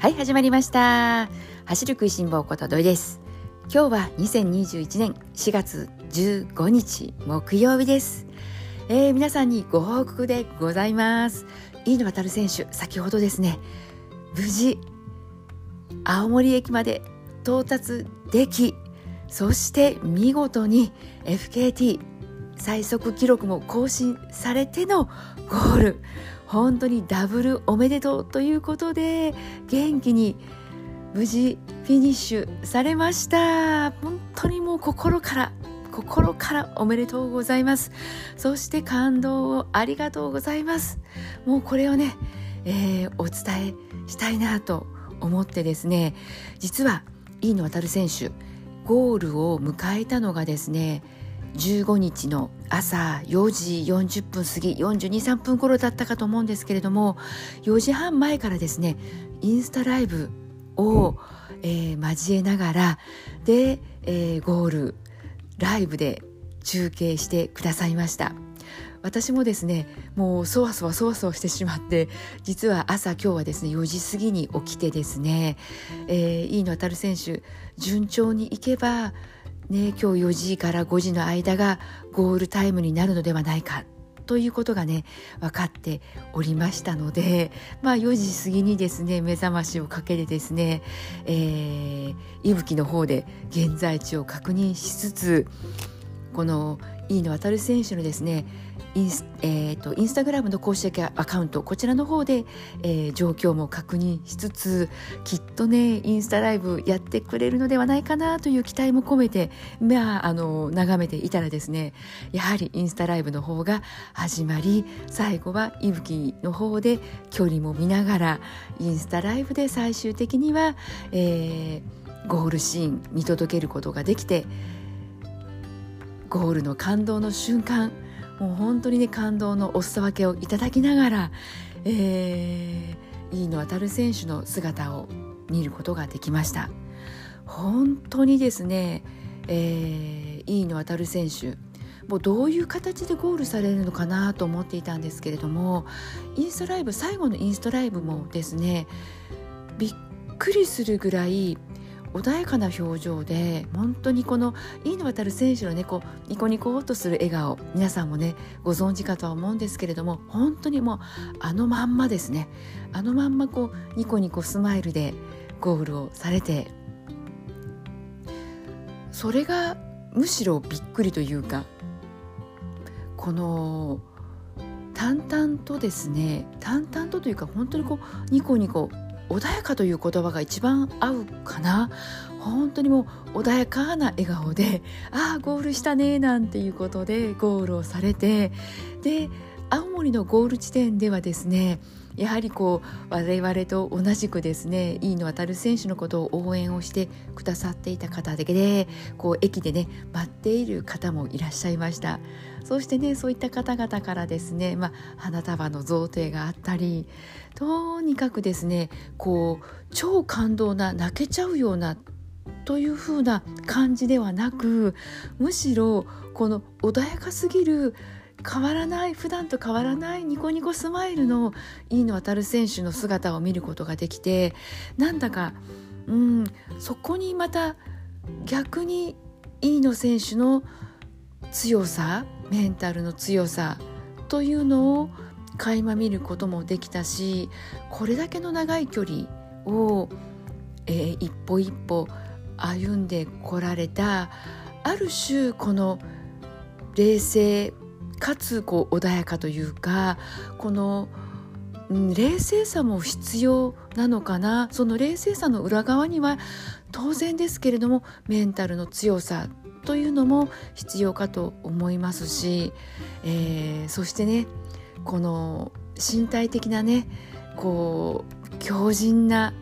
はい始まりました。走る食いしん坊こと土井です。今日は2021年4月15日木曜日です、えー、皆さんにご報告でございます。飯野航選手先ほどですね無事青森駅まで到達できそして見事に FKT 最速記録も更新されてのゴール。本当にダブルおめでとうということで元気に無事フィニッシュされました。本当にもう心から心からおめでとうございます。そして感動をありがとうございます。もうこれをね、えー、お伝えしたいなと思ってですね実は飯野航選手ゴールを迎えたのがですね15日の朝4時40分過ぎ423分頃だったかと思うんですけれども4時半前からですねインスタライブを、えー、交えながらで、えー、ゴールライブで中継してくださいました。私もですねもうそわそわそわそわしてしまって実は朝今日はですね4時過ぎに起きてですね、えー、飯野航選手順調にいけばね、今日4時から5時の間がゴールタイムになるのではないかということがね分かっておりましたので、まあ、4時過ぎにですね目覚ましをかけてですね、えー、伊吹の方で現在地を確認しつつこの飯野航選手のですねインス,、えーと、インスタグラムの公式アカウントこちらの方で、えー、状況も確認しつつきっとねインスタライブやってくれるのではないかなという期待も込めて、まあ、あの眺めていたらですねやはりインスタライブの方が始まり最後は伊吹の方で距離も見ながらインスタライブで最終的には、えー、ゴールシーン見届けることができてゴールの感動の瞬間もう本当にね感動のお裾分けをいただきながら、えー、飯野航選手の姿を見ることができました。本当にですね、えー、飯野航選手もうどういう形でゴールされるのかなと思っていたんですけれどもインスタライブ最後のインスタライブもですねびっくりするぐらい穏やかな表情で本当にこの飯野航選手のねこうニコニコとする笑顔皆さんもねご存知かとは思うんですけれども本当にもうあのまんまですね。あのまんまこうニコニコスマイルでゴールをされてそれがむしろびっくりというかこの淡々とですね淡々とというか本当にこうニコニコ穏やかという言葉が一番合うかな。本当にもう穏やかな笑顔でああゴールしたねなんていうことでゴールをされてで青森のゴール地点ではですねやはりこう我々と同じくですね飯野航選手のことを応援をしてくださっていた方だけでこう駅でね待っている方もいらっしゃいました。そしてねそういった方々からですね、まあ、花束の贈呈があったりとにかくですねこう超感動な泣けちゃうようなという風な感じではなくむしろこの穏やかすぎる変わらない普段と変わらないニコニコスマイルの飯野航選手の姿を見ることができてなんだかうんそこにまた逆に飯野選手の強さメンタルの強さというのを垣間見ることもできたしこれだけの長い距離を、えー、一歩一歩歩んでこられたある種この冷静かつこう穏やかというかこの、冷静さも必要なのかな。その冷静さの裏側には当然ですけれどもメンタルの強さというのも必要かと思いますし、えー、そしてねこの身体的なねこう強靭な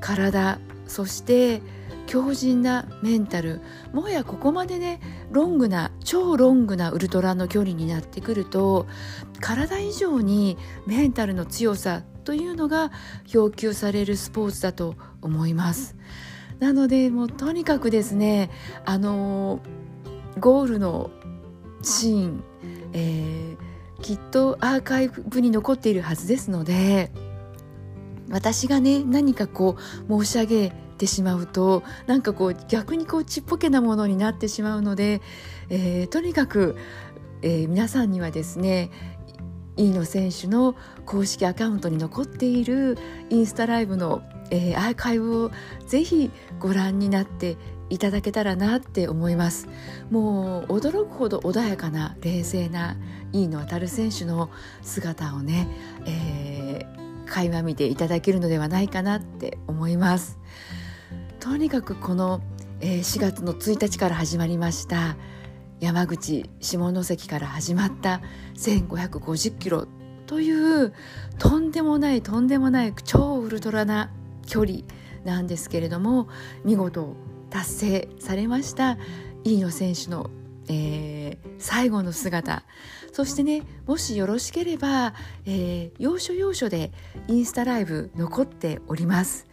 体そして強靭なメンタルもはやここまでねロングな超ロングなウルトラの距離になってくると体以上にメンタルの強さというのが要求されるスポーツだと思います。なのでもうとにかくですねあのゴールのシーン、えー、きっとアーカイブに残っているはずですので私がね何かこう申し上げてしまうとなんかこう逆にこうちっぽけなものになってしまうので、えー、とにかく、えー、皆さんにはですね飯野選手の公式アカウントに残っているインスタライブの、えー、アーカイブをぜひご覧になっていただけたらなって思います。もう驚くほど穏やかな冷静な飯野航選手の姿をね、えー、垣間見ていただけるのではないかなって思います。とにかくこの、えー、4月の1日から始まりました山口下関から始まった1550キロというとんでもないとんでもない超ウルトラな距離なんですけれども見事達成されました飯野選手の、えー、最後の姿。そしてねもしよろしければ、えー、要所要所でインスタライブ残っております。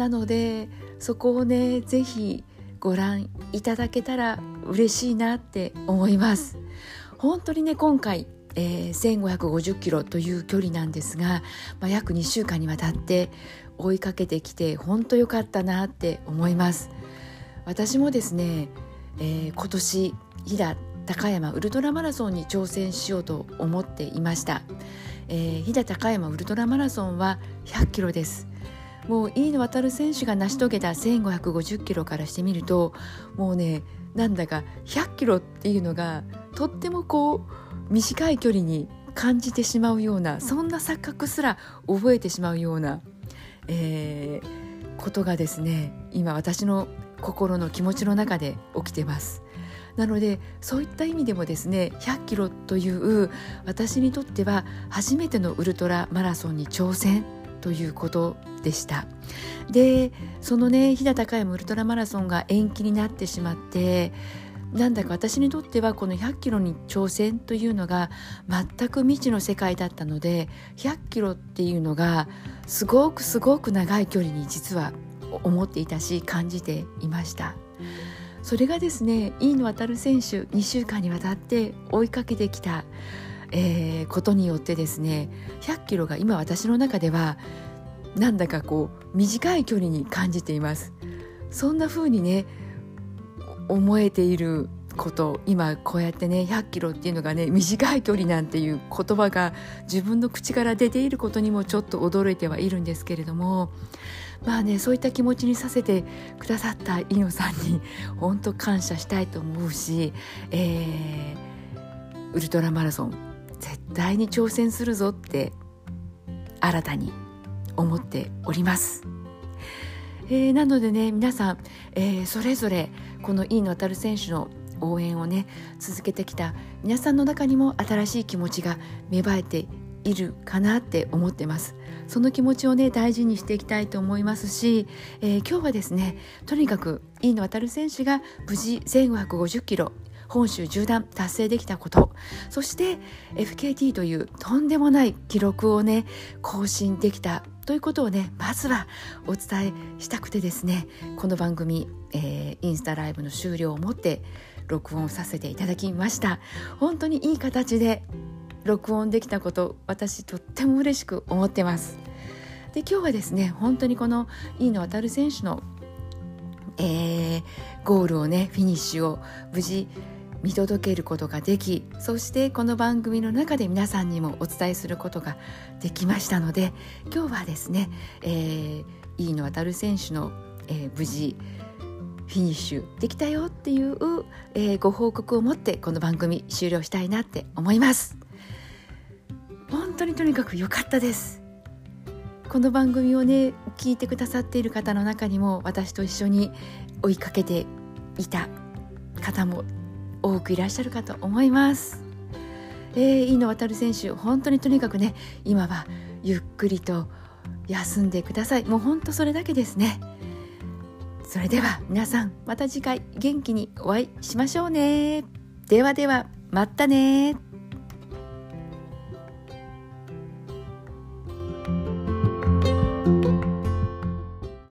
なのでそこをねぜひご覧いただけたら嬉しいなって思います。本当にね今回、えー、1550キロという距離なんですが、まあ、約2週間にわたって追いかけてきて本当良かったなって思います。私もですね、えー、今年飛騨高山ウルトラマラソンに挑戦しようと思っていました、えー、飛騨高山ウルトラマラソンは100キロです。もう飯野航選手が成し遂げた1550キロからしてみるともうねなんだか100キロっていうのがとってもこう短い距離に感じてしまうようなそんな錯覚すら覚えてしまうような、えー、ことがですね今私の心の気持ちの中で起きてます。なのでそういった意味でもですね100キロという私にとっては初めてのウルトラマラソンに挑戦ということでした。でそのね飛騨高山ウルトラマラソンが延期になってしまってなんだか私にとってはこの100キロに挑戦というのが全く未知の世界だったので100キロっていうのがすごくすごく長い距離に実は思っていたし感じていました。それがですね飯野航選手2週間にわたって追いかけてきた、えー、ことによってですね100キロが今私の中ではなんだかこう短い距離に感じています。そんな風にね思えていること今こうやってね100キロっていうのがね短い距離なんていう言葉が自分の口から出ていることにもちょっと驚いてはいるんですけれどもまあねそういった気持ちにさせてくださった飯野さんに本当感謝したいと思うし、えー、ウルトラマラソン絶対に挑戦するぞって新たに思っております。えー、なのでね皆さん、えー、それぞれこの飯野航選手の応援をね続けてきた皆さんの中にも新しい気持ちが芽生えているかなって思ってますその気持ちをね大事にしていきたいと思いますし、えー、今日はですねとにかく飯野航選手が無事1550キロ本州縦断達成できたこと。そして FKT というとんでもない記録をね更新できたということをねまずはお伝えしたくてですねこの番組、えー、インスタライブの終了をもって録音させていただきました。本当にいい形で録音できたこと私とっても嬉しく思ってます。で今日はですね本当にこの飯野航選手の、えー、ゴールをねフィニッシュを無事見届けることができそしてこの番組の中で皆さんにもお伝えすることができましたので今日はですね、えー、飯野航選手の、えー、無事フィニッシュできたよっていう、えー、ご報告を持ってこの番組終了したいなって思います。本当にとにかく良かったです。この番組をね聞いてくださっている方の中にも私と一緒に追いかけていた方も多くいらっしゃるかと思います。えー、飯野航選手本当にとにかくね今はゆっくりと休んでください。もう本当それだけですね。それでは皆さんまた次回元気にお会いしましょうね。ではではまたね